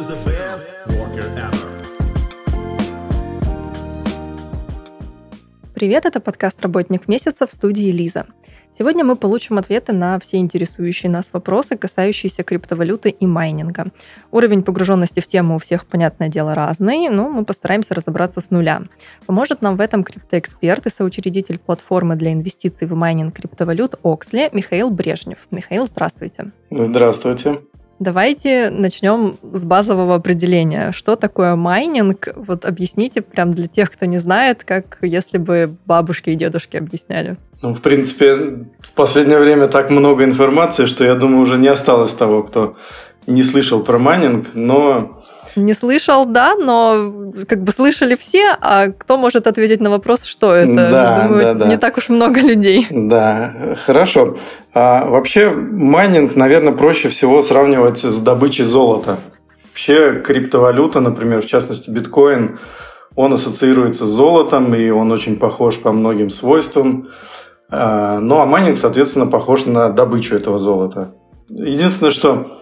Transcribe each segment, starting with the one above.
is the best worker ever. Привет, это подкаст «Работник месяца» в студии Лиза. Сегодня мы получим ответы на все интересующие нас вопросы, касающиеся криптовалюты и майнинга. Уровень погруженности в тему у всех, понятное дело, разный, но мы постараемся разобраться с нуля. Поможет нам в этом криптоэксперт и соучредитель платформы для инвестиций в майнинг криптовалют Оксли Михаил Брежнев. Михаил, здравствуйте. Здравствуйте. Давайте начнем с базового определения. Что такое майнинг? Вот объясните прям для тех, кто не знает, как если бы бабушки и дедушки объясняли. Ну, в принципе, в последнее время так много информации, что я думаю, уже не осталось того, кто не слышал про майнинг, но Не слышал, да, но как бы слышали все, а кто может ответить на вопрос, что это? Да, Думаю, да, да. не так уж много людей. Да, хорошо. А вообще майнинг, наверное, проще всего сравнивать с добычей золота. Вообще криптовалюта, например, в частности биткоин, он ассоциируется с золотом, и он очень похож по многим свойствам. А, Ну а майнинг, соответственно, похож на добычу этого золота. Единственное, что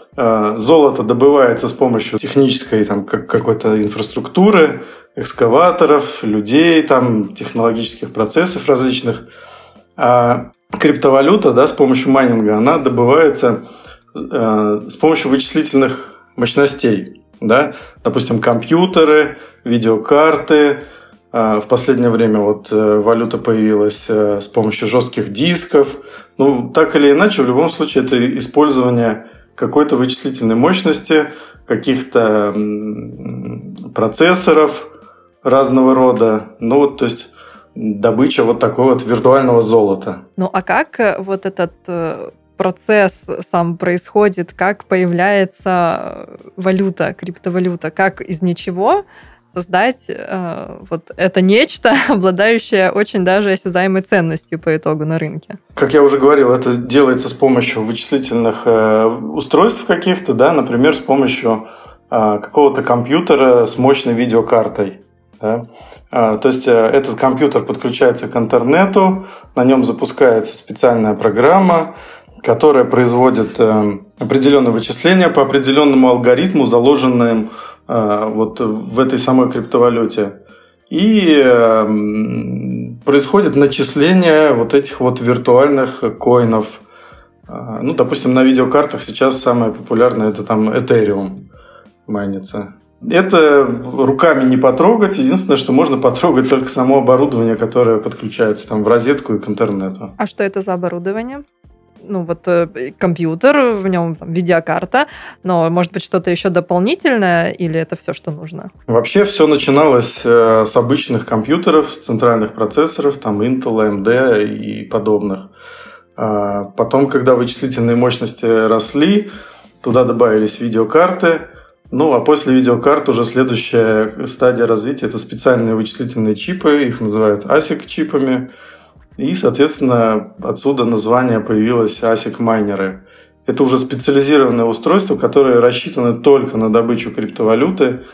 золото добывается с помощью технической там, как- какой-то инфраструктуры, экскаваторов, людей, там, технологических процессов различных. А криптовалюта да, с помощью майнинга, она добывается э, с помощью вычислительных мощностей. Да? Допустим, компьютеры, видеокарты. А В последнее время вот э, валюта появилась э, с помощью жестких дисков. Ну, так или иначе, в любом случае, это использование какой-то вычислительной мощности, каких-то процессоров разного рода. Ну, вот, то есть добыча вот такого вот виртуального золота. Ну а как э, вот этот э, процесс сам происходит, как появляется э, валюта, криптовалюта, как из ничего создать э, вот это нечто, обладающее очень даже осязаемой ценностью по итогу на рынке. Как я уже говорил, это делается с помощью вычислительных э, устройств каких-то, да, например, с помощью э, какого-то компьютера с мощной видеокартой. да. А, То есть э, этот компьютер подключается к интернету, на нем запускается специальная программа, которая производит э, определенные вычисления по определенному алгоритму, заложенным э, вот в этой самой криптовалюте. И э, м, происходит начисление вот этих вот виртуальных коинов. А, Ну, допустим, на видеокартах сейчас самое популярное это там Ethereum майнится. Это руками не потрогать. Единственное, что можно потрогать только само оборудование, которое подключается там в розетку и к интернету. А что это за оборудование? Ну вот э, компьютер, в нем там, видеокарта, но может быть что-то еще дополнительное или это все, что нужно? Вообще все начиналось э, с обычных компьютеров, с центральных процессоров, там Intel, AMD и подобных. А Потом, когда вычислительные мощности росли, туда добавились видеокарты. Ну, а после видеокарт уже следующая стадия развития – это специальные вычислительные чипы, их называют ASIC-чипами. И, соответственно, отсюда название появилось ASIC-майнеры. Это уже специализированные устройства, которые рассчитаны только на добычу криптовалюты.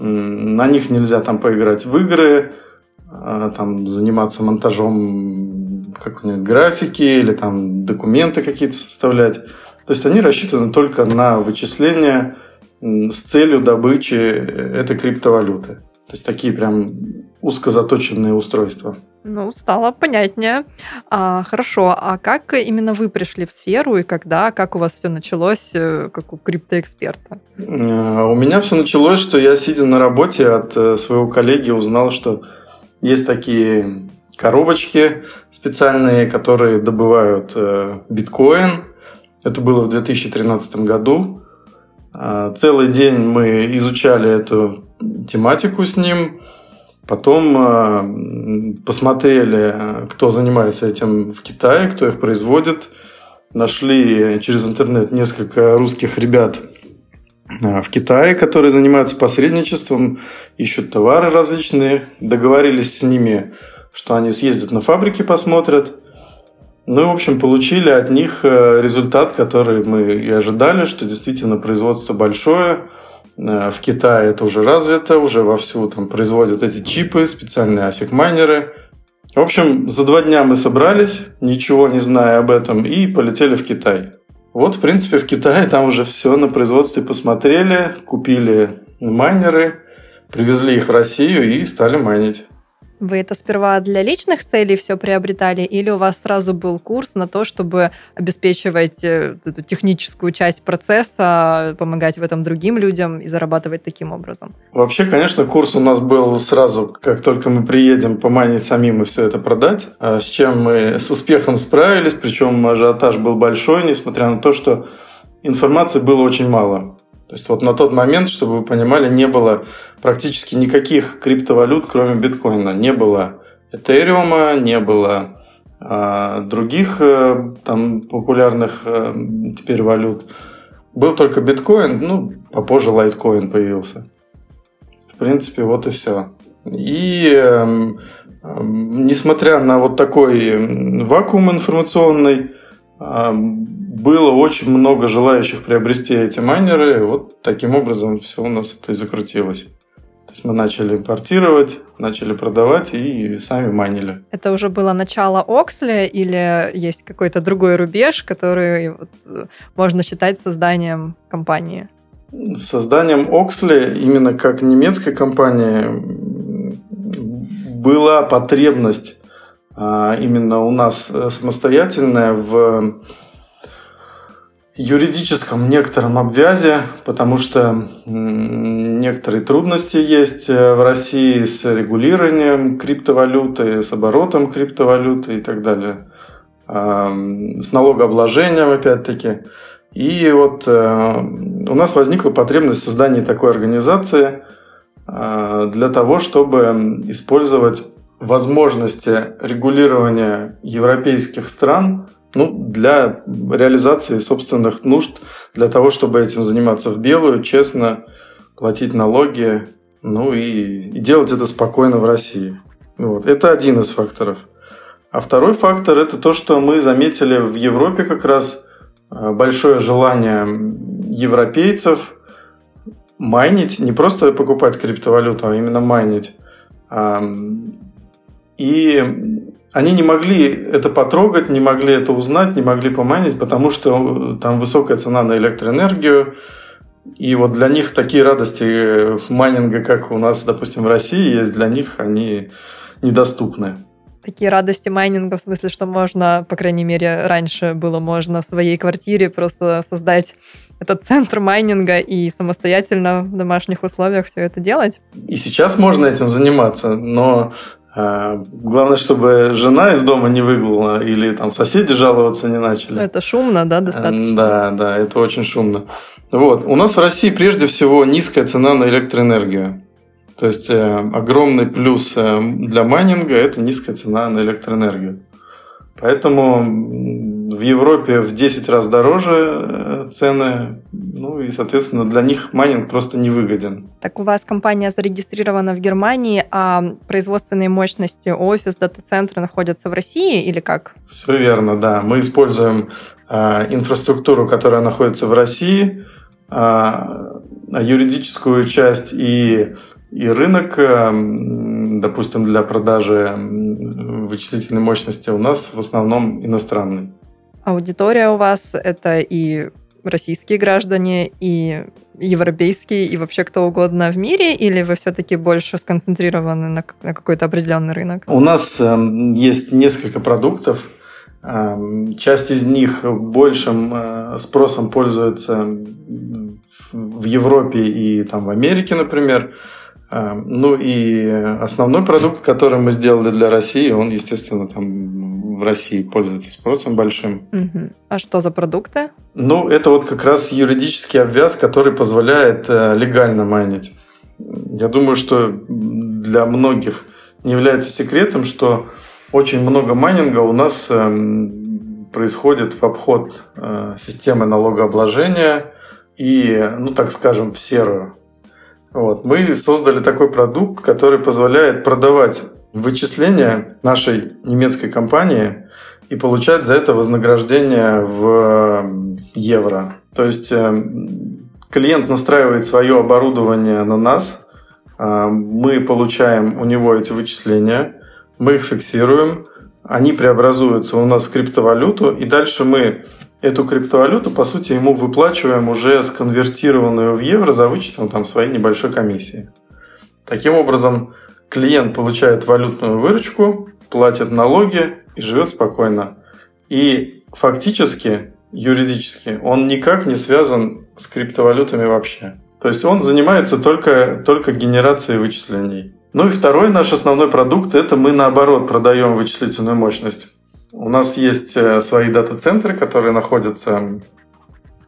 На них нельзя там поиграть в игры, а, там заниматься монтажом какой-нибудь графики или там документы какие-то составлять. То есть они рассчитаны только на вычисления с целью добычи этой криптовалюты. То есть такие прям узко заточенные устройства. Ну, стало понятнее. А, хорошо, а как именно вы пришли в сферу и когда, как у вас все началось, э, как у криптоэксперта? Э, У меня все началось, что я, сидя на работе, от э, своего коллеги узнал, что есть такие коробочки специальные, которые добывают биткоин. Это было в 2013 году. Целый день мы изучали эту тематику с ним. Потом э, посмотрели, кто занимается этим в Китае, кто их производит. Нашли через интернет несколько русских ребят э, в Китае, которые занимаются посредничеством, ищут товары различные. Договорились с ними, что они съездят на фабрики, посмотрят. Ну и, в общем, получили от них э, результат, который мы и ожидали, что действительно производство большое. Э, В Китае это уже развито, уже вовсю там производят эти чипы, специальные ASIC-майнеры. В общем, за два дня мы собрались, ничего не зная об этом, и полетели в Китай. Вот, в принципе, в Китае там уже все на производстве посмотрели, купили майнеры, привезли их в Россию и стали майнить. Вы это сперва для личных целей все приобретали, или у вас сразу был курс на то, чтобы обеспечивать э, эту техническую часть процесса, помогать в этом другим людям и зарабатывать таким образом? Вообще, конечно, курс у нас был сразу, как только мы приедем, поманить самим и все это продать, а с чем мы с успехом справились, причем ажиотаж был большой, несмотря на то, что информации было очень мало. То есть вот на тот момент, чтобы вы понимали, не было практически никаких криптовалют, кроме биткоина. Не было Этериума, не было а, других а, там популярных а, теперь валют. Был только биткоин, ну, попозже лайткоин появился. В принципе, вот и все. И э, э, несмотря на вот такой вакуум информационный, э, было очень много желающих приобрести эти майнеры. Вот таким образом все у нас это и закрутилось. То есть мы начали импортировать, начали продавать и сами майнили. Это уже было начало Оксли или есть какой-то другой рубеж, который вот, можно считать созданием компании? Созданием Оксли именно как немецкой компании была потребность а, именно у нас э, самостоятельная в юридическом некотором обвязе, потому что некоторые трудности есть э, в России с регулированием криптовалюты, с оборотом криптовалюты и так далее, с налогообложением опять-таки. И вот э, у нас возникла потребность в создании такой организации э, для того, чтобы использовать возможности регулирования европейских стран – ну, для реализации собственных нужд, для того, чтобы этим заниматься в белую, честно, платить налоги, ну и, и делать это спокойно в России. Вот. Это один из факторов. А второй фактор – это то, что мы заметили в Европе как раз а, большое желание европейцев майнить, не просто покупать криптовалюту, а именно майнить. И они не могли это потрогать, не могли это узнать, не могли поманить, потому что э, там высокая цена на электроэнергию. И вот для них такие радости майнинга, как у нас, допустим, в России, есть для них, они недоступны. Такие радости майнинга, в смысле, что можно, по крайней мере, раньше было можно в своей квартире просто создать этот центр майнинга и самостоятельно в домашних условиях все это делать. И сейчас можно этим заниматься, но главное, чтобы жена из дома не выгнала или там соседи жаловаться не начали. Это шумно, да, достаточно? Да, да, это очень шумно. Вот. У нас в России прежде всего низкая цена на электроэнергию. То есть э, огромный плюс э, для майнинга – это низкая цена на электроэнергию. Поэтому в Европе в 10 раз дороже э, цены, ну и, соответственно, для них майнинг просто не выгоден. Так у вас компания зарегистрирована в Германии, а производственные мощности, офис, дата-центры находятся в России или как? Все верно, да. Мы используем э, инфраструктуру, которая находится в России, э, юридическую часть и и рынок, э, допустим, для продажи вычислительной мощности у нас в основном иностранный. Аудитория у вас это и российские граждане, и европейские, и вообще кто угодно в мире, или вы все-таки больше сконцентрированы на, на какой-то определенный рынок? У нас э, есть несколько продуктов. Э, часть из них большим э, спросом пользуется в Европе и там, в Америке, например. Эм, ну и основной продукт, который мы сделали для России, он, естественно, там в России пользуется спросом большим. Угу. А что за продукты? Ну, это вот как раз юридический обвяз, который позволяет э, легально майнить. Я думаю, что для многих не является секретом, что очень много майнинга у нас эм, происходит в обход э, системы налогообложения и, ну так скажем, в серую. Вот. Мы создали такой продукт, который позволяет продавать вычисления нашей немецкой компании и получать за это вознаграждение в евро. То есть э, клиент настраивает свое оборудование на нас, э, мы получаем у него эти вычисления, мы их фиксируем, они преобразуются у нас в криптовалюту, и дальше мы эту криптовалюту, по сути, ему выплачиваем уже сконвертированную в евро за вычетом там своей небольшой комиссии. Таким образом, клиент получает валютную выручку, платит налоги и живет спокойно. И фактически, юридически, он никак не связан с криптовалютами вообще. То есть он занимается только, только генерацией вычислений. Ну и второй наш основной продукт – это мы наоборот продаем вычислительную мощность. У нас есть э, свои дата-центры, которые находятся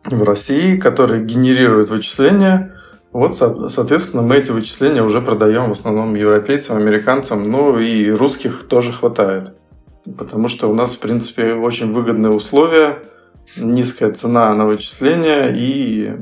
в России, которые генерируют вычисления. Вот, соответственно, мы эти вычисления уже продаем в основном европейцам, американцам, ну и русских тоже хватает. Потому что у нас, в принципе, очень выгодные условия, низкая цена на вычисления и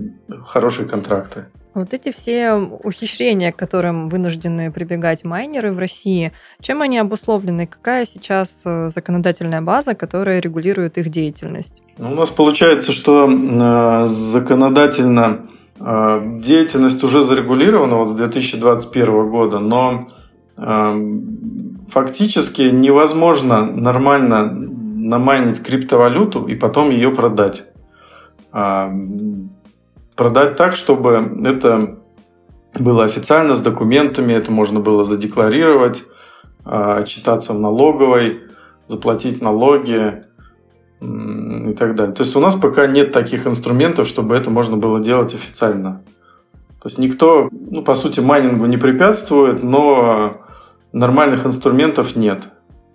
хорошие контракты. Вот эти все ухищрения, к которым вынуждены прибегать майнеры в России, чем они обусловлены? Какая сейчас э, законодательная база, которая регулирует их деятельность? Ну, у нас получается, что э, законодательно деятельность уже зарегулирована вот с 2021 года, но фактически невозможно нормально намайнить криптовалюту и потом ее продать. Продать так, чтобы это было официально с документами, это можно было задекларировать, а, читаться в налоговой, заплатить налоги и так далее. То есть у нас пока нет таких инструментов, чтобы это можно было делать официально. То есть никто, ну, по сути, майнингу не препятствует, но нормальных инструментов нет.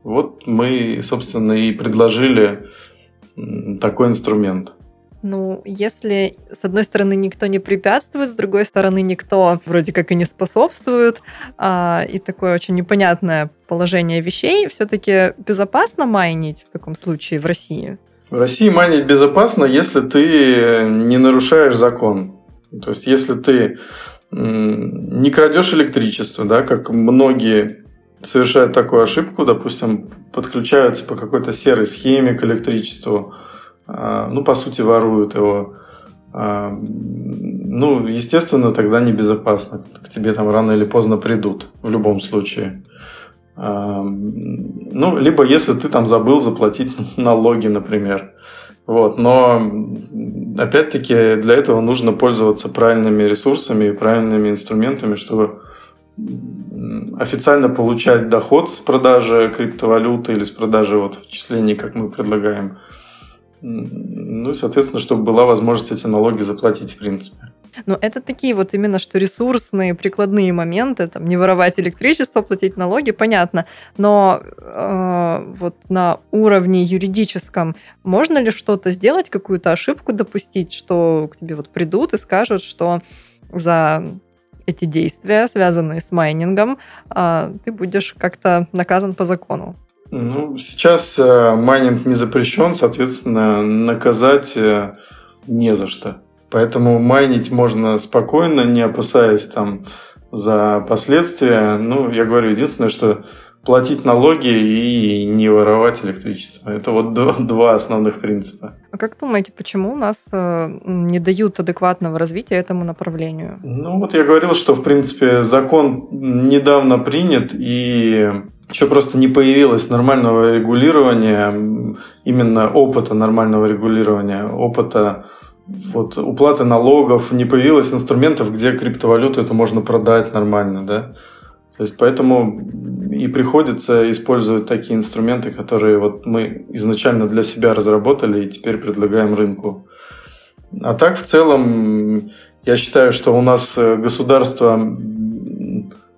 Вот мы, собственно, и предложили такой инструмент. Ну, если, с одной стороны, никто не препятствует, с другой стороны, никто вроде как и не способствует, а, и такое очень непонятное положение вещей, все-таки безопасно майнить в таком случае в России? В России майнить безопасно, если ты не нарушаешь закон. То есть, если ты не крадешь электричество, да, как многие совершают такую ошибку, допустим, подключаются по какой-то серой схеме к электричеству, ну, по сути, воруют его. А, ну, естественно, тогда небезопасно. К тебе там рано или поздно придут, в любом случае. А, ну, либо если ты там забыл заплатить налоги, например. Вот, но опять-таки для этого нужно пользоваться правильными ресурсами и правильными инструментами, чтобы официально получать доход с продажи криптовалюты или с продажи вот вычислений, как мы предлагаем – ну и, соответственно, чтобы была возможность эти налоги заплатить, в принципе. Но это такие вот именно что ресурсные, прикладные моменты, там, не воровать электричество, платить налоги, понятно. Но э, вот на уровне юридическом можно ли что-то сделать, какую-то ошибку допустить, что к тебе вот придут и скажут, что за эти действия, связанные с майнингом, э, ты будешь как-то наказан по закону? Ну, сейчас э, майнинг не запрещен, соответственно, наказать э, не за что. Поэтому майнить можно спокойно, не опасаясь там за последствия. Ну, я говорю, единственное, что платить налоги и не воровать электричество. Это вот два основных принципа. А как думаете, почему у нас э, не дают адекватного развития этому направлению? Ну вот я говорил, что в принципе закон недавно принят и еще просто не появилось нормального регулирования, именно опыта нормального регулирования, опыта вот, уплаты налогов, не появилось инструментов, где криптовалюту это можно продать нормально, да. То есть поэтому и приходится использовать такие инструменты, которые вот мы изначально для себя разработали и теперь предлагаем рынку. А так в целом я считаю, что у нас государство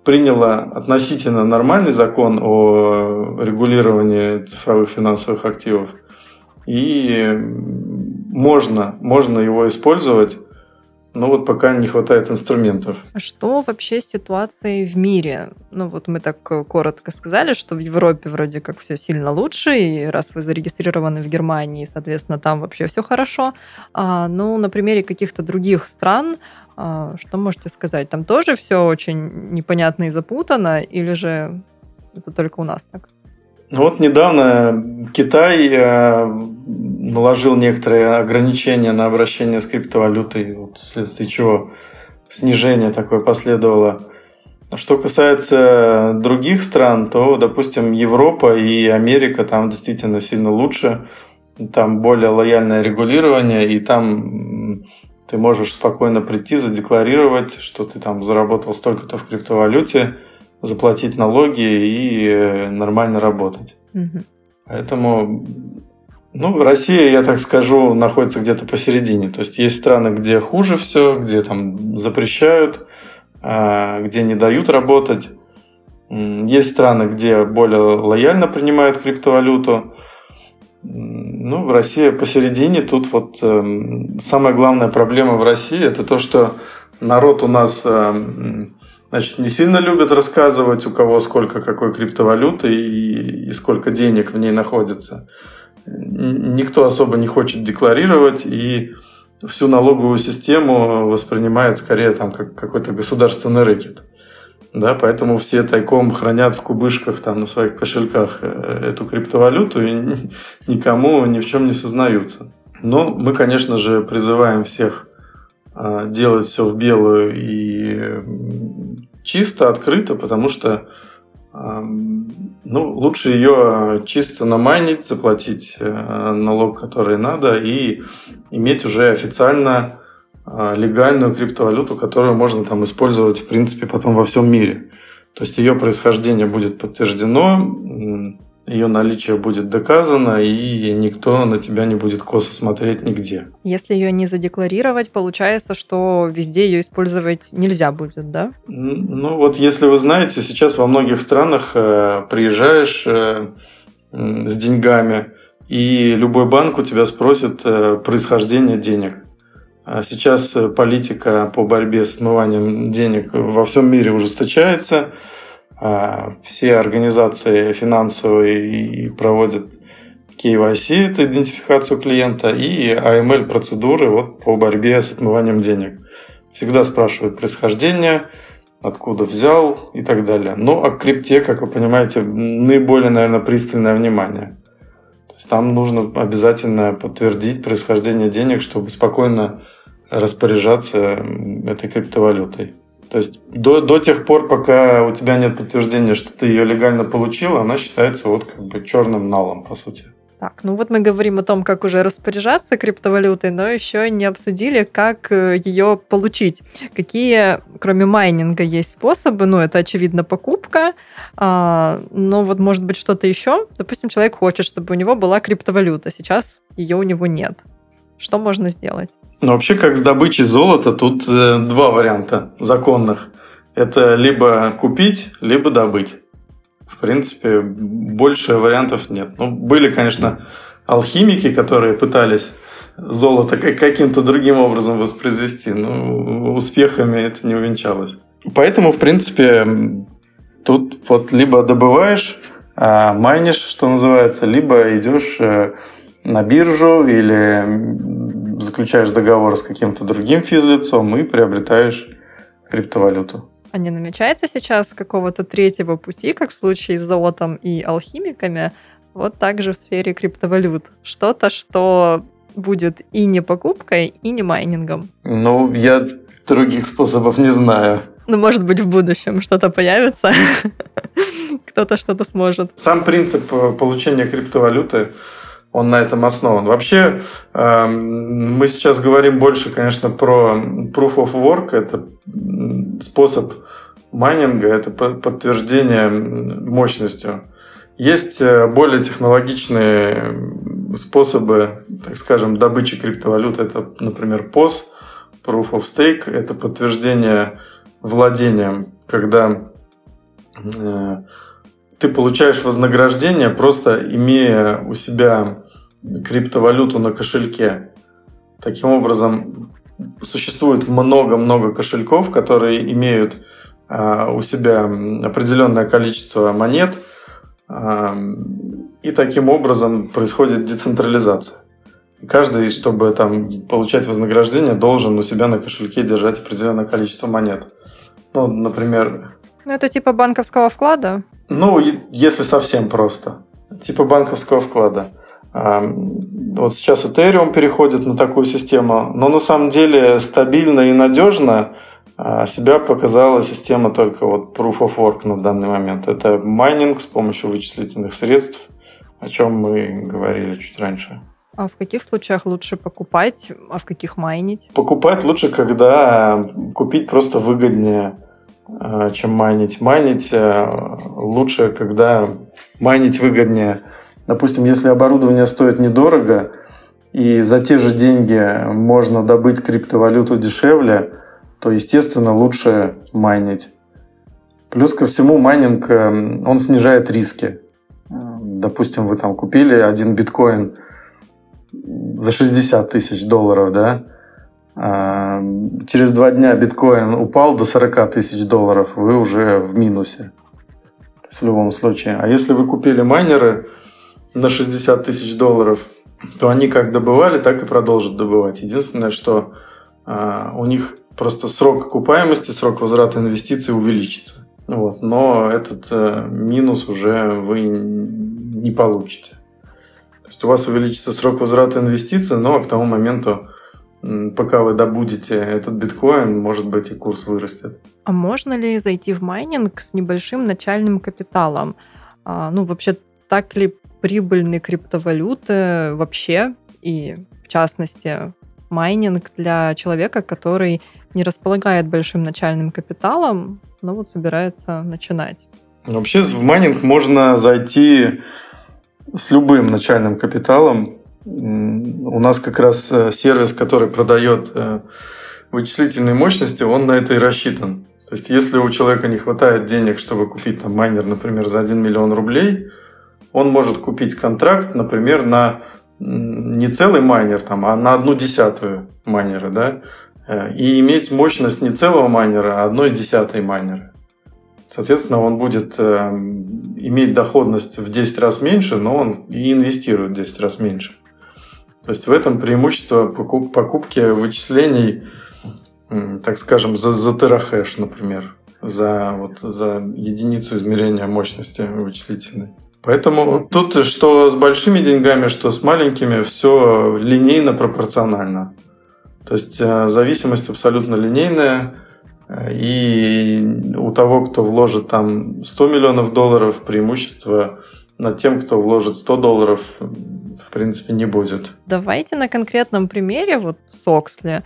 приняло относительно нормальный закон о регулировании цифровых финансовых активов. И можно, можно его использовать, но вот пока не хватает инструментов. А что вообще с ситуацией в мире? Ну вот мы так коротко сказали, что в Европе вроде как все сильно лучше, и раз вы зарегистрированы в Германии, соответственно, там вообще все хорошо. А, ну, на примере каких-то других стран что можете сказать? Там тоже все очень непонятно и запутано, или же это только у нас так? Ну вот недавно Китай э, наложил некоторые ограничения на обращение с криптовалютой, вот вследствие чего снижение такое последовало. Что касается других стран, то, допустим, Европа и Америка там действительно сильно лучше. там более лояльное регулирование, и там ты можешь спокойно прийти, задекларировать, что ты там заработал столько-то в криптовалюте, заплатить налоги и э, нормально работать. Угу. Поэтому, ну, Россия, я так скажу, находится где-то посередине. То есть есть страны, где хуже все, где там запрещают, а, где не дают работать. Есть страны, где более лояльно принимают криптовалюту. Ну, Россия посередине. Тут вот э, самая главная проблема в России это то, что народ у нас э, значит, не сильно любит рассказывать, у кого сколько какой криптовалюты и, и сколько денег в ней находится. Никто особо не хочет декларировать и всю налоговую систему воспринимает скорее там как какой-то государственный рэкет. Да, поэтому все тайком хранят в кубышках там на своих кошельках э, эту криптовалюту и никому ни в чем не сознаются. Но мы, конечно же, призываем всех а, делать все в белую и чисто, открыто, потому что ну, лучше ее чисто намайнить, заплатить э, налог, который надо, и иметь уже официально а, легальную криптовалюту, которую можно там использовать, в принципе, потом во всем мире. То есть ее происхождение будет подтверждено, ее наличие будет доказано, и никто на тебя не будет косо смотреть нигде. Если ее не задекларировать, получается, что везде ее использовать нельзя будет, да? Ну вот, если вы знаете, сейчас во многих странах э, приезжаешь э, с деньгами, и любой банк у тебя спросит э, происхождение денег. А сейчас э, политика по борьбе с отмыванием денег во всем мире ужесточается. А, все организации финансовые проводят KYC, это идентификацию клиента, и AML процедуры вот по борьбе с отмыванием денег. Всегда спрашивают происхождение, откуда взял и так далее. Но о крипте, как вы понимаете, наиболее, наверное, пристальное внимание. То есть там нужно обязательно подтвердить происхождение денег, чтобы спокойно распоряжаться этой криптовалютой. То есть до, до тех пор, пока у тебя нет подтверждения, что ты ее легально получил, она считается вот как бы черным налом, по сути. Так, ну вот мы говорим о том, как уже распоряжаться криптовалютой, но еще не обсудили, как э, ее получить. Какие, кроме майнинга, есть способы? Ну, это, очевидно, покупка, а, но вот может быть что-то еще. Допустим, человек хочет, чтобы у него была криптовалюта, сейчас ее у него нет. Что можно сделать? Ну, вообще, как с добычей золота, тут э, два варианта законных. Это либо купить, либо добыть. В принципе, больше вариантов нет. Ну, были, конечно, алхимики, которые пытались золото каким-то другим образом воспроизвести, но успехами это не увенчалось. Поэтому, в принципе, тут вот либо добываешь, а, майнишь, что называется, либо идешь э, на биржу или заключаешь договор с каким-то другим физлицом и приобретаешь криптовалюту. А не намечается сейчас какого-то третьего пути, как в случае с золотом и алхимиками, вот также в сфере криптовалют? Что-то, что будет и не покупкой, и не майнингом? Ну, я других способов не знаю. Ну, может быть, в будущем что-то появится, кто-то что-то сможет. Сам принцип э, получения криптовалюты он на этом основан. Вообще, эм, мы сейчас говорим больше, конечно, про proof of work. Это способ майнинга, это подтверждение мощностью. Есть э, более технологичные способы, так скажем, добычи криптовалют. Это, например, POS, Proof of Stake. Это подтверждение владением, когда э, ты получаешь вознаграждение, просто имея у себя криптовалюту на кошельке. Таким образом, существует много-много кошельков, которые имеют а, у себя определенное количество монет, а, и таким образом происходит децентрализация. И каждый, чтобы там получать вознаграждение, должен у себя на кошельке держать определенное количество монет. Ну, например... Ну, это типа банковского вклада? Ну, если совсем просто. Типа банковского вклада. Вот сейчас Ethereum переходит на такую систему, но на самом деле стабильно и надежно а, себя показала система только вот Proof of Work на данный момент. Это майнинг с помощью вычислительных средств, о чем мы говорили чуть раньше. А в каких случаях лучше покупать, а в каких майнить? Покупать лучше, когда купить просто выгоднее, э, чем майнить. Майнить э, лучше, когда майнить выгоднее. Допустим, если оборудование стоит недорого, и за те же деньги можно добыть криптовалюту дешевле, то, естественно, лучше майнить. Плюс ко всему, майнинг, э, он снижает риски. Допустим, вы там купили один биткоин за 60 тысяч долларов, да, а через два дня биткоин упал до 40 тысяч долларов, вы уже в минусе. в любом случае. А если вы купили майнеры на 60 тысяч долларов, то они как добывали, так и продолжат добывать. Единственное, что а, у них просто срок окупаемости, срок возврата инвестиций увеличится. Вот. Но этот а, минус уже вы не получите. То есть у вас увеличится срок возврата инвестиций, но к тому моменту, пока вы добудете этот биткоин, может быть и курс вырастет. А можно ли зайти в майнинг с небольшим начальным капиталом? А, ну, вообще, так ли прибыльны криптовалюты вообще и, в частности, майнинг для человека, который не располагает большим начальным капиталом, но вот собирается начинать? Вообще в майнинг можно зайти с любым начальным капиталом. У нас как раз э, сервис, который продает э, вычислительные мощности, он на это и рассчитан. То есть, если у человека не хватает денег, чтобы купить там майнер, например, за 1 миллион рублей, он может купить контракт, например, на не целый майнер, там, а на одну десятую майнера, да, э, и иметь мощность не целого майнера, а одной десятой майнера. Соответственно, он будет э, иметь доходность в 10 раз меньше, но он и инвестирует в 10 раз меньше. То есть в этом преимущество покупки вычислений, так скажем, за, за терахэш, например, за, вот, за единицу измерения мощности вычислительной. Поэтому тут что с большими деньгами, что с маленькими, все линейно пропорционально. То есть э, зависимость абсолютно линейная. И у того, кто вложит там 100 миллионов долларов, преимущество над тем, кто вложит 100 долларов, в принципе, не будет. Давайте на конкретном примере, вот с Оксли,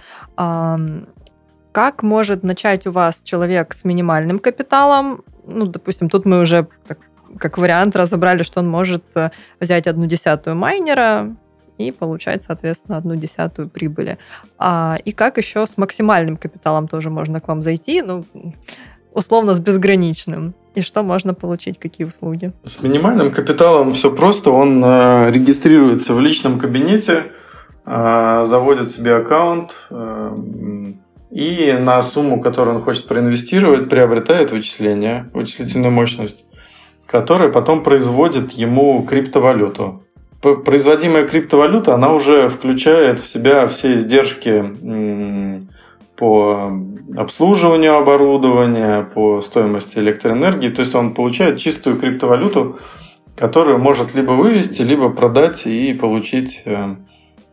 как может начать у вас человек с минимальным капиталом? Ну, допустим, тут мы уже так как вариант разобрали, что он может э, взять одну десятую майнера и получать, соответственно, одну десятую прибыли. А, и как еще с максимальным капиталом тоже можно к вам зайти, ну, условно, с безграничным. И что можно получить, какие услуги? С минимальным капиталом все просто. Он э, регистрируется в личном кабинете, э, заводит себе аккаунт, э, и на сумму, которую он хочет проинвестировать, приобретает вычисление, вычислительную мощность которая потом производит ему криптовалюту. Производимая криптовалюта, она уже включает в себя все издержки по обслуживанию оборудования, по стоимости электроэнергии. То есть он получает чистую криптовалюту, которую может либо вывести, либо продать и получить э,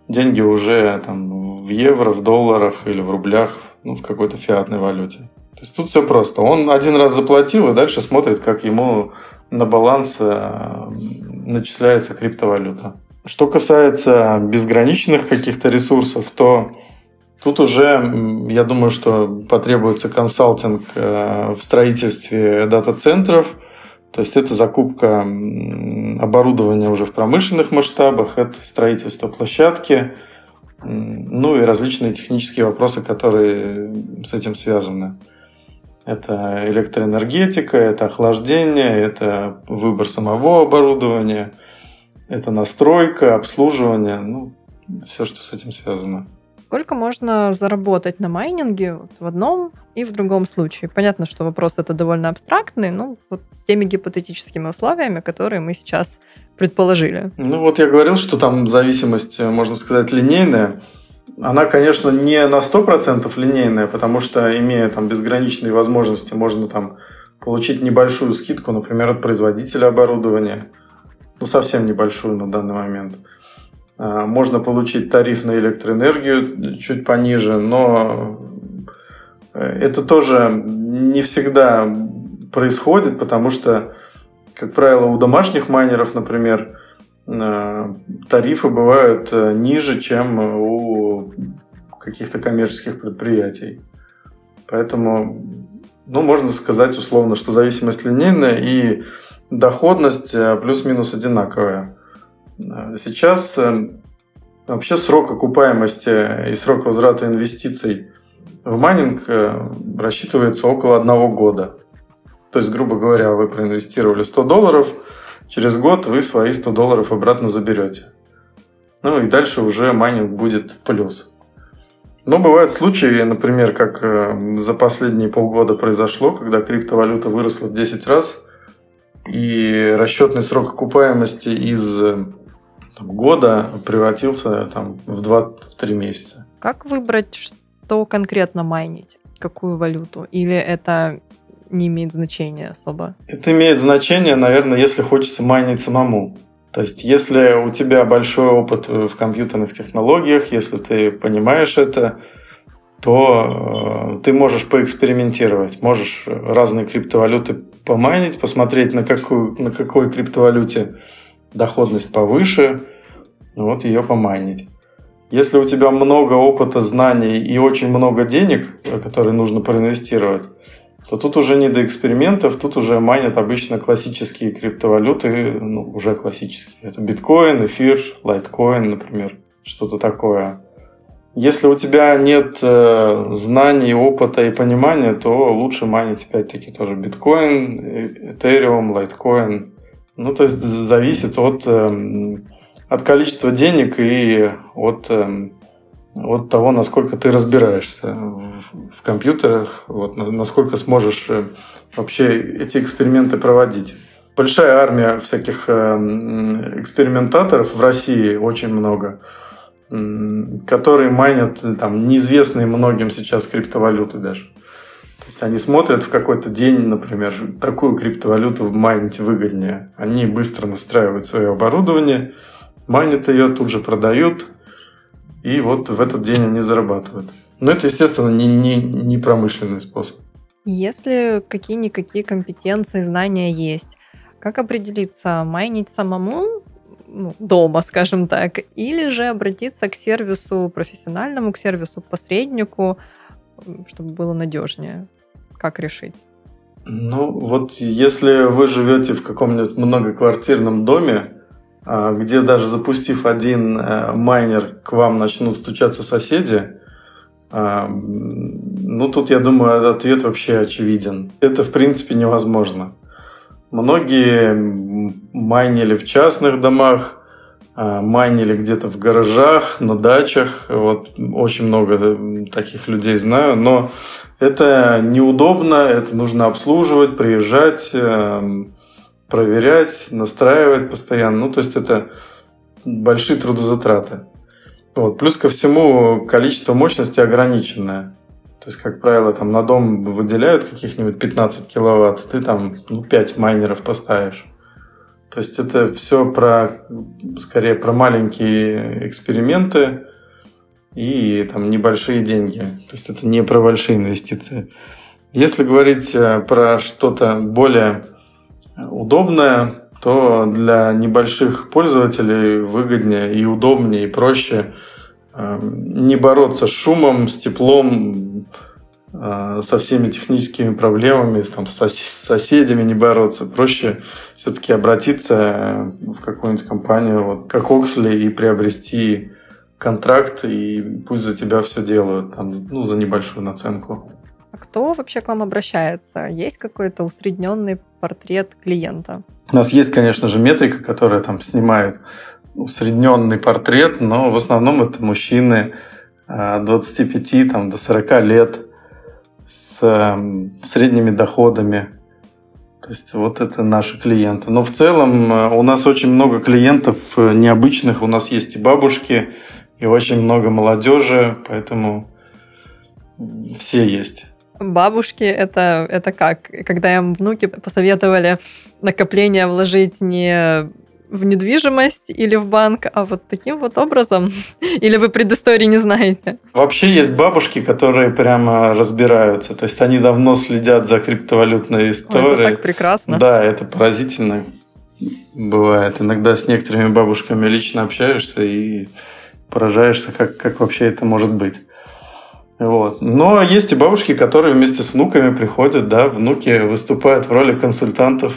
деньги уже там, в евро, в долларах или в рублях, ну, в какой-то фиатной валюте. То есть тут все просто. Он один раз заплатил и дальше смотрит, как ему на баланс э, начисляется криптовалюта. Что касается безграничных каких-то ресурсов, то тут уже, я думаю, что потребуется консалтинг э, в строительстве дата-центров, то есть это закупка оборудования уже в промышленных масштабах, это строительство площадки, ну и различные технические вопросы, которые с этим связаны. Это электроэнергетика, это охлаждение, это выбор самого оборудования, это настройка, обслуживание, ну, все, что с этим связано. Сколько можно заработать на майнинге вот в одном и в другом случае? Понятно, что вопрос это довольно абстрактный, но вот с теми гипотетическими условиями, которые мы сейчас предположили. Ну вот я говорил, что там зависимость, можно сказать, линейная. Она, конечно, не на 100% линейная, потому что, имея там безграничные возможности, можно там получить небольшую скидку, например, от производителя оборудования, ну, совсем небольшую на данный момент. А, можно получить тариф на электроэнергию чуть пониже, но э, это тоже не всегда происходит, потому что, как правило, у домашних майнеров, например, тарифы бывают э, ниже, чем у каких-то коммерческих предприятий. Поэтому, ну, можно сказать условно, что зависимость линейная и доходность плюс-минус одинаковая. Сейчас вообще срок окупаемости и срок возврата инвестиций в майнинг рассчитывается около одного года. То есть, грубо говоря, вы проинвестировали 100 долларов, через год вы свои 100 долларов обратно заберете. Ну и дальше уже майнинг будет в плюс. Но бывают случаи, например, как э, за последние полгода произошло, когда криптовалюта выросла в 10 раз, и расчетный срок окупаемости из э, там, года превратился там, в 2-3 месяца. Как выбрать, что конкретно майнить? Какую валюту? Или это не имеет значения особо? Это имеет значение, наверное, если хочется майнить самому. То есть, если у тебя большой опыт в компьютерных технологиях, если ты понимаешь это, то э, ты можешь поэкспериментировать, можешь разные криптовалюты помайнить, посмотреть, на, какую, на какой криптовалюте доходность повыше, вот ее помайнить. Если у тебя много опыта, знаний и очень много денег, которые нужно проинвестировать, то тут уже не до экспериментов, тут уже майнят обычно классические криптовалюты, ну, уже классические. Это биткоин, эфир, лайткоин, например, что-то такое. Если у тебя нет э, знаний, опыта и понимания, то лучше майнить опять-таки тоже биткоин, э, этериум, лайткоин. Ну, то есть зависит от, э, от количества денег и от э, от того, насколько ты разбираешься в, компьютерах, вот, насколько сможешь э, вообще эти эксперименты проводить. Большая армия всяких э, экспериментаторов в России очень много, которые майнят там неизвестные многим сейчас криптовалюты даже. То есть они смотрят в какой-то день, например, такую криптовалюту майнить выгоднее. Они быстро настраивают свое оборудование, майнят ее, тут же продают – и вот в этот день они зарабатывают. Но это, естественно, не, не, не промышленный способ. Если какие-никакие компетенции, знания есть, как определиться, майнить самому ну, дома, скажем так, или же обратиться к сервису профессиональному, к сервису посреднику, чтобы было надежнее? Как решить? Ну, вот если вы живете в каком-нибудь многоквартирном доме, где даже запустив один э, майнер, к вам начнут стучаться соседи, а, ну, тут, я думаю, ответ вообще очевиден. Это, в принципе, невозможно. Многие майнили в частных домах, а, майнили где-то в гаражах, на дачах. Вот очень много таких людей знаю. Но это неудобно, это нужно обслуживать, приезжать, эм, проверять, настраивать постоянно. Ну, то есть это большие трудозатраты. Вот. Плюс ко всему количество мощности ограниченное. То есть, как правило, там на дом выделяют каких-нибудь 15 киловатт, ты там ну, 5 майнеров поставишь. То есть это все про, скорее, про маленькие эксперименты и там небольшие деньги. То есть это не про большие инвестиции. Если говорить э, про что-то более удобная, то для небольших пользователей выгоднее и удобнее и проще эм, не бороться с шумом, с теплом, э, со всеми техническими проблемами, там, с соседями не бороться. Проще все-таки обратиться в какую-нибудь компанию, вот, как Оксли, и приобрести контракт, и пусть за тебя все делают, там, ну, за небольшую наценку. А кто вообще к вам обращается? Есть какой-то усредненный портрет клиента? У нас есть, конечно же, метрика, которая там снимает усредненный портрет, но в основном это мужчины 25 а, там, до 40 лет с эм, средними доходами. То есть вот это наши клиенты. Но в целом э, у нас очень много клиентов э, необычных. У нас есть и бабушки, и очень много молодежи, поэтому все есть. Бабушки это, это как? Когда им внуки посоветовали накопление вложить не в недвижимость или в банк, а вот таким вот образом? Или вы предыстории не знаете? Вообще есть бабушки, которые прямо разбираются. То есть они давно следят за криптовалютной историей. это так прекрасно. Да, это поразительно. бывает. Иногда с некоторыми бабушками лично общаешься и поражаешься, как, как вообще это может быть. Вот. Но есть и бабушки, которые вместе с внуками приходят, да, внуки выступают в роли консультантов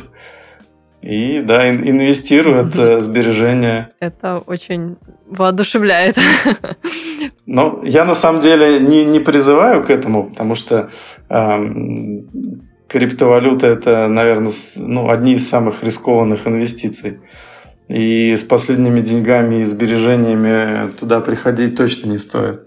и, да, инвестируют mm сбережения. Это очень воодушевляет. Но я на самом деле не, не призываю к этому, потому что эм, криптовалюта это, наверное, ну, одни из самых рискованных инвестиций. И с последними деньгами и сбережениями туда приходить точно не стоит.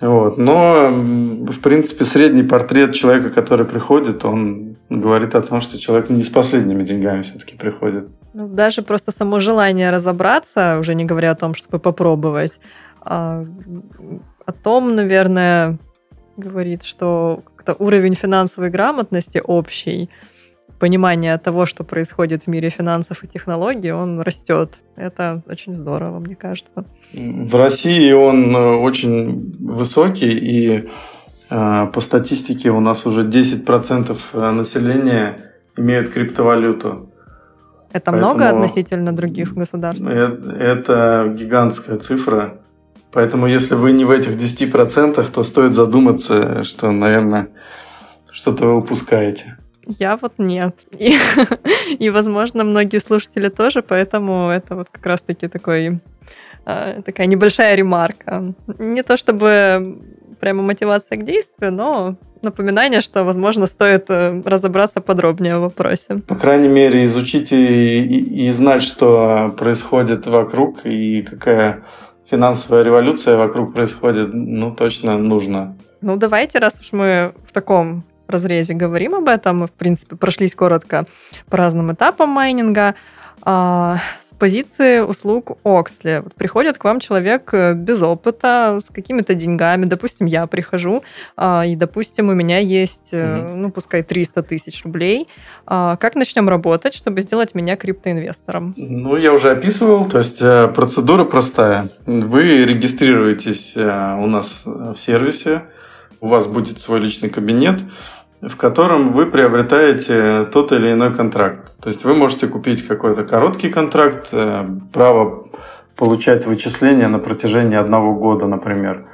Вот. Но, в принципе, средний портрет человека, который приходит, он говорит о том, что человек не с последними деньгами все-таки приходит. Ну, даже просто само желание разобраться, уже не говоря о том, чтобы попробовать, а, о том, наверное, говорит, что уровень финансовой грамотности общий – понимание того, что происходит в мире финансов и технологий, он растет. Это очень здорово, мне кажется. В России он э, очень высокий, и э, по статистике у нас уже 10% э, населения имеют криптовалюту. Это Поэтому много относительно других государств? Это, это гигантская цифра. Поэтому если вы не в этих 10%, то стоит задуматься, что, наверное, что-то вы упускаете. Я вот нет. И, и, возможно, многие слушатели тоже, поэтому это вот как раз-таки такой, такая небольшая ремарка. Не то чтобы прямо мотивация к действию, но напоминание, что, возможно, стоит э, разобраться подробнее в вопросе. По крайней мере, изучить и, и, и знать, что происходит вокруг и какая финансовая революция вокруг происходит, ну, точно нужно. Ну, давайте, раз уж мы в таком разрезе говорим об этом. Мы, в принципе, прошлись коротко по разным этапам майнинга. Позиции услуг Оксли. Вот приходит к вам человек э, без опыта, с какими-то деньгами. Допустим, я прихожу, а, и, допустим, у меня есть, угу. ну, пускай 300 тысяч рублей. А, как начнем работать, чтобы сделать меня криптоинвестором? Ну, я уже описывал. То есть э, процедура простая. Вы регистрируетесь у нас в сервисе, у вас будет свой личный кабинет, в котором вы приобретаете тот или иной контракт. То есть вы можете купить какой-то короткий контракт, э, право получать вычисления на протяжении одного года, например,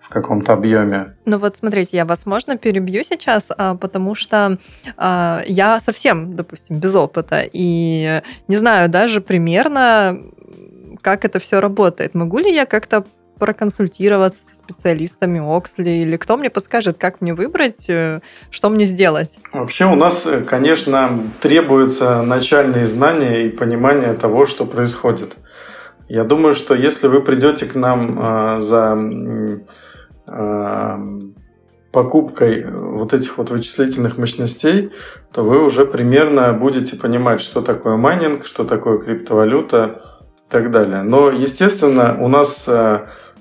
в каком-то объеме. Ну вот смотрите, я вас можно перебью сейчас, а, потому что а, я совсем, допустим, без опыта и не знаю даже примерно, как это все работает. Могу ли я как-то проконсультироваться со специалистами Оксли? Или кто мне подскажет, как мне выбрать, э, что мне сделать? Вообще у нас, э, конечно, требуются начальные знания и понимание того, что происходит. Я думаю, что если вы придете к нам э, за покупкой вот этих вот вычислительных мощностей, то вы уже примерно будете понимать, что такое майнинг, что такое криптовалюта и так далее. Но, естественно, у нас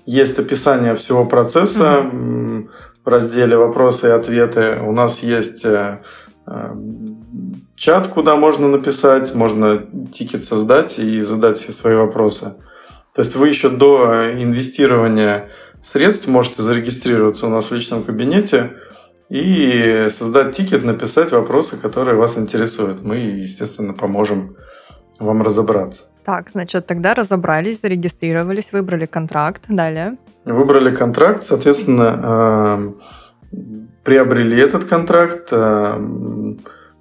есть описание всего процесса mm-hmm. в разделе «Вопросы и ответы». У нас есть э, э, чат, куда можно написать, можно тикет создать и задать все свои вопросы. То есть вы еще до инвестирования средств можете зарегистрироваться у нас в личном кабинете и создать тикет, написать вопросы, которые вас интересуют. Мы, естественно, поможем вам разобраться. Так, значит, тогда разобрались, зарегистрировались, выбрали контракт. Далее. Выбрали контракт, соответственно, э, приобрели этот контракт, э,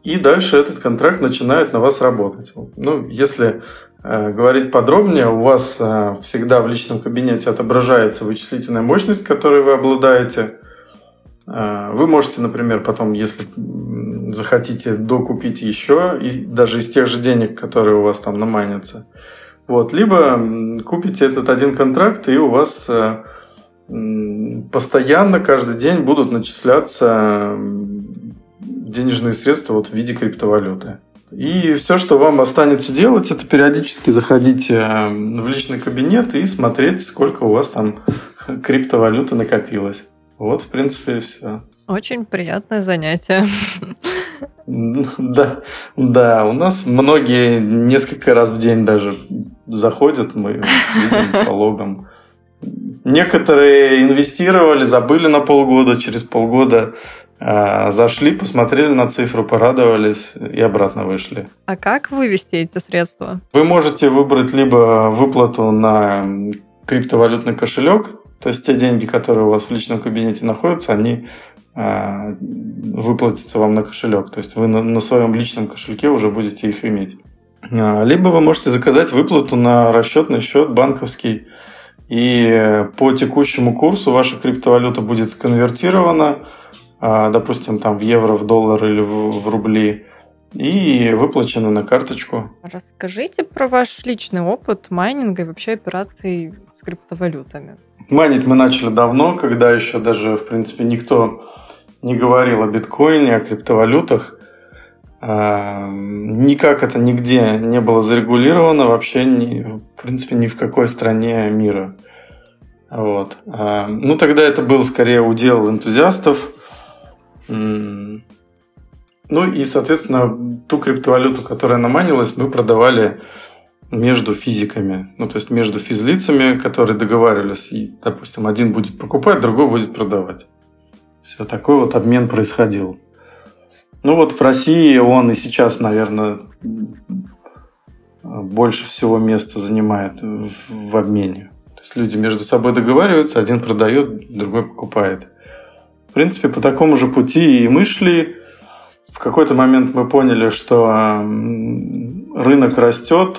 и дальше этот контракт начинает на вас работать. Ну, если э, говорить подробнее, у вас всегда в личном кабинете отображается вычислительная мощность, которой вы обладаете. Вы можете, например, потом, если захотите докупить еще, и даже из тех же денег, которые у вас там наманятся. Вот. Либо купите этот один контракт, и у вас э, постоянно каждый день будут начисляться денежные средства вот в виде криптовалюты. И все, что вам останется делать, это периодически заходить э, в личный кабинет и смотреть, сколько у вас там криптовалюты накопилось. Вот, в принципе, и все. Очень приятное занятие. Да, да, у нас многие несколько раз в день даже заходят, мы видим по логам. Некоторые инвестировали, забыли на полгода, через полгода А, зашли, посмотрели на цифру, порадовались и обратно вышли. А как вывести эти средства? Вы можете выбрать либо выплату на криптовалютный кошелек, то есть те деньги, которые у вас в личном кабинете находятся, они а, выплатятся вам на кошелек. То есть вы на, на своем личном кошельке уже будете их иметь. А, либо вы можете заказать выплату на расчетный счет банковский, и по текущему курсу ваша криптовалюта будет сконвертирована а, допустим, там в евро, в доллар или в, в рубли, и выплачены на карточку. Расскажите про ваш личный опыт майнинга и вообще операций с криптовалютами. Майнить мы начали давно, когда еще даже, в принципе, никто не говорил о биткоине, о криптовалютах. А, никак это нигде не было зарегулировано, вообще, ни, в принципе, ни в какой стране мира. Вот. А, ну, тогда это был скорее удел энтузиастов, ну и, соответственно, ту криптовалюту, которая наманилась, мы продавали между физиками, ну то есть между физлицами, которые договаривались, и, допустим, один будет покупать, другой будет продавать. Все, такой вот обмен происходил. Ну вот в России он и сейчас, наверное, больше всего места занимает в обмене. То есть люди между собой договариваются, один продает, другой покупает. В принципе, по такому же пути и мы шли. В какой-то момент мы поняли, что рынок растет,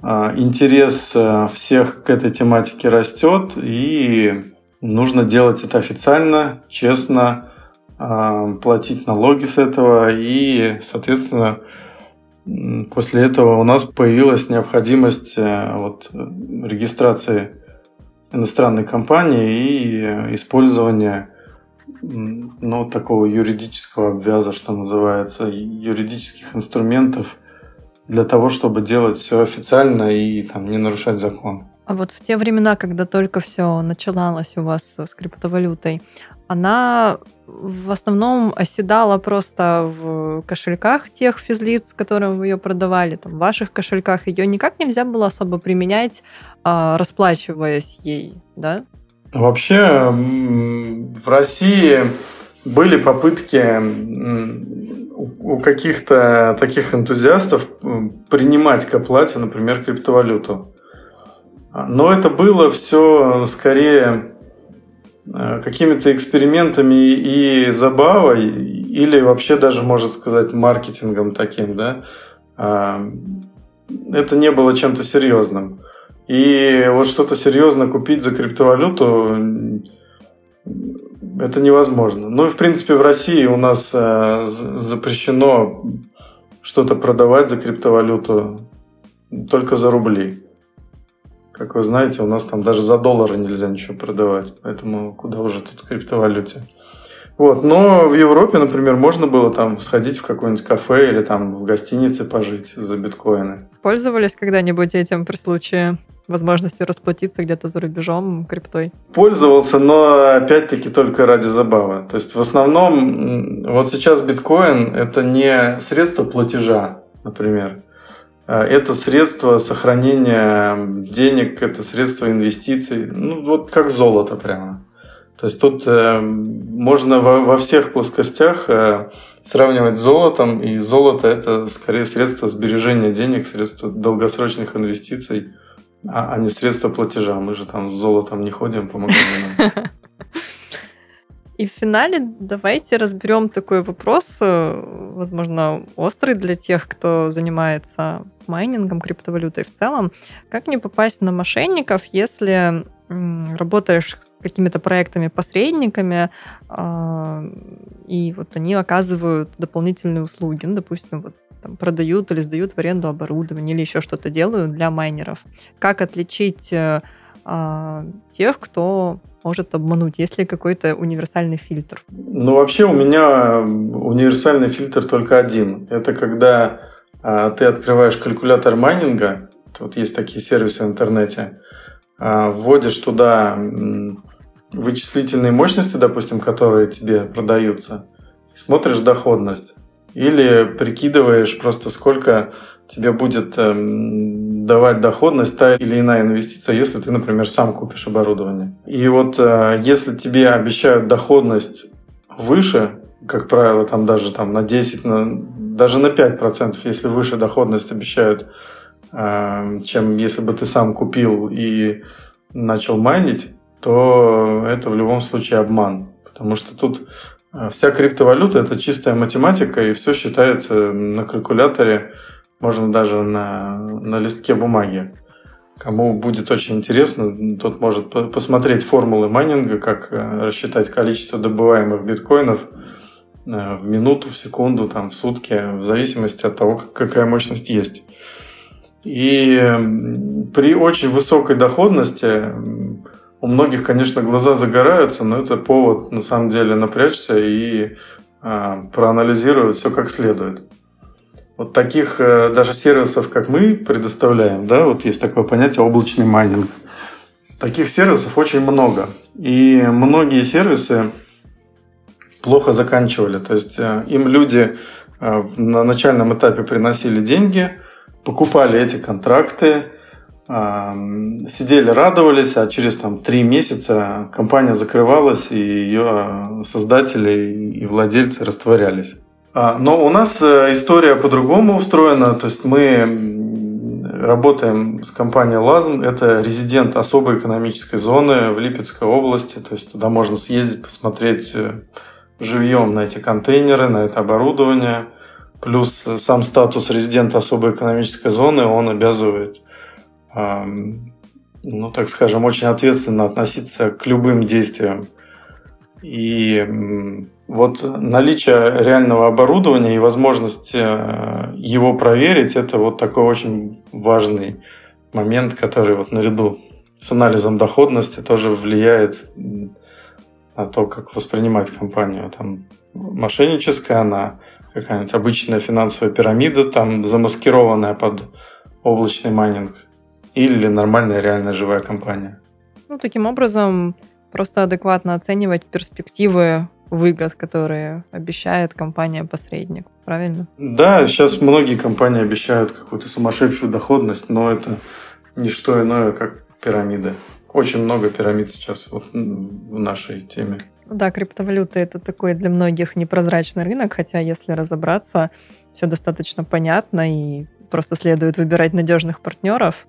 а, интерес э, всех к этой тематике растет, и нужно делать это официально, честно, а, платить налоги с этого, и, соответственно, после этого у нас появилась необходимость э, вот, регистрации иностранной компании и использования ну, такого юридического обвяза, что называется, юридических инструментов для того, чтобы делать все официально и там, не нарушать закон. А вот в те времена, когда только все начиналось у вас с криптовалютой, она в основном оседала просто в кошельках тех физлиц, которым вы ее продавали, там, в ваших кошельках. Ее никак нельзя было особо применять, а, расплачиваясь ей, да? Вообще в России были попытки у каких-то таких энтузиастов принимать к оплате, например, криптовалюту. Но это было все скорее э, какими-то экспериментами и забавой, или вообще даже, можно сказать, маркетингом таким, да. А, это не было чем-то серьезным. И вот что-то серьезно купить за криптовалюту это невозможно. Ну и в принципе в России у нас э, запрещено что-то продавать за криптовалюту только за рубли. Как вы знаете, у нас там даже за доллары нельзя ничего продавать, поэтому куда уже тут криптовалюте. Вот, но в Европе, например, можно было там сходить в какое-нибудь кафе или там в гостинице пожить за биткоины. Пользовались когда-нибудь этим при случае? возможностью расплатиться где-то за рубежом криптой? Пользовался, но опять-таки только ради забавы. То есть в основном вот сейчас биткоин это не средство платежа, например. А это средство сохранения денег, это средство инвестиций. Ну, вот как золото прямо. То есть тут э, можно во, во всех плоскостях э, сравнивать с золотом, и золото это скорее средство сбережения денег, средство долгосрочных инвестиций а, а не средства платежа. Мы же там с золотом не ходим по магазинам. И в финале давайте разберем такой вопрос, э, возможно, острый для тех, кто занимается майнингом, криптовалютой в целом. Как не попасть на мошенников, если работаешь с какими-то проектами-посредниками, а, и вот они оказывают дополнительные услуги. Ну, допустим, вот там, продают или сдают в аренду оборудование или еще что-то делают для майнеров. Как отличить э, а, тех, кто может обмануть? Есть ли какой-то универсальный фильтр? Ну, вообще у меня универсальный фильтр только один. Это когда а, ты открываешь калькулятор майнинга, вот есть такие сервисы в интернете, а, вводишь туда вычислительные мощности, допустим, которые тебе продаются, смотришь доходность. Или прикидываешь просто, сколько тебе будет эм, давать доходность та или иная инвестиция, если ты, например, сам купишь оборудование. И вот э, если тебе обещают доходность выше, как правило, там даже там, на 10, на, даже на 5%, если выше доходность обещают, э, чем если бы ты сам купил и начал майнить, то это в любом случае обман. Потому что тут вся криптовалюта – это чистая математика, и все считается на калькуляторе, можно даже на, на листке бумаги. Кому будет очень интересно, тот может посмотреть формулы майнинга, как э, рассчитать количество добываемых биткоинов э, в минуту, в секунду, там, в сутки, в зависимости от того, какая мощность есть. И при очень высокой доходности у многих, конечно, глаза загораются, но это повод на самом деле напрячься и э, проанализировать все как следует. Вот таких э, даже сервисов, как мы предоставляем, да, вот есть такое понятие облачный майнинг. Таких сервисов очень много. И многие сервисы плохо заканчивали. То есть э, им люди э, на начальном этапе приносили деньги, покупали эти контракты, сидели, радовались, а через там, три месяца компания закрывалась, и ее создатели и владельцы растворялись. А, но у нас э, история по-другому устроена, то есть мы работаем с компанией «Лазм», это резидент особой экономической зоны в Липецкой области, то есть туда можно съездить, посмотреть э, живьем на эти контейнеры, на это оборудование, плюс сам статус резидента особой экономической зоны, он обязывает ну, так скажем, очень ответственно относиться к любым действиям. И вот наличие реального оборудования и возможность э, его проверить, это вот такой очень важный момент, который вот наряду с анализом доходности тоже влияет на то, как воспринимать компанию. Там мошенническая она, какая-нибудь обычная финансовая пирамида, там замаскированная под облачный майнинг – или нормальная реальная живая компания. Ну, таким образом, просто адекватно оценивать перспективы выгод, которые обещает компания-посредник, правильно? Да, сейчас многие компании обещают какую-то сумасшедшую доходность, но это не что иное, как пирамиды. Очень много пирамид сейчас вот в нашей теме. Ну да, криптовалюта это такой для многих непрозрачный рынок, хотя если разобраться, все достаточно понятно и просто следует выбирать надежных партнеров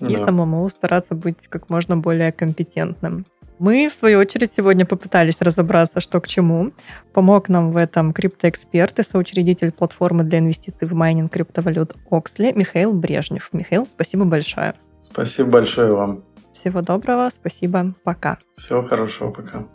и да. самому стараться быть как можно более компетентным. Мы, в свою очередь, сегодня попытались разобраться, что к чему. Помог нам в этом криптоэксперт и соучредитель платформы для инвестиций в майнинг криптовалют Оксли Михаил Брежнев. Михаил, спасибо большое. Спасибо большое вам. Всего доброго, спасибо, пока. Всего хорошего, пока.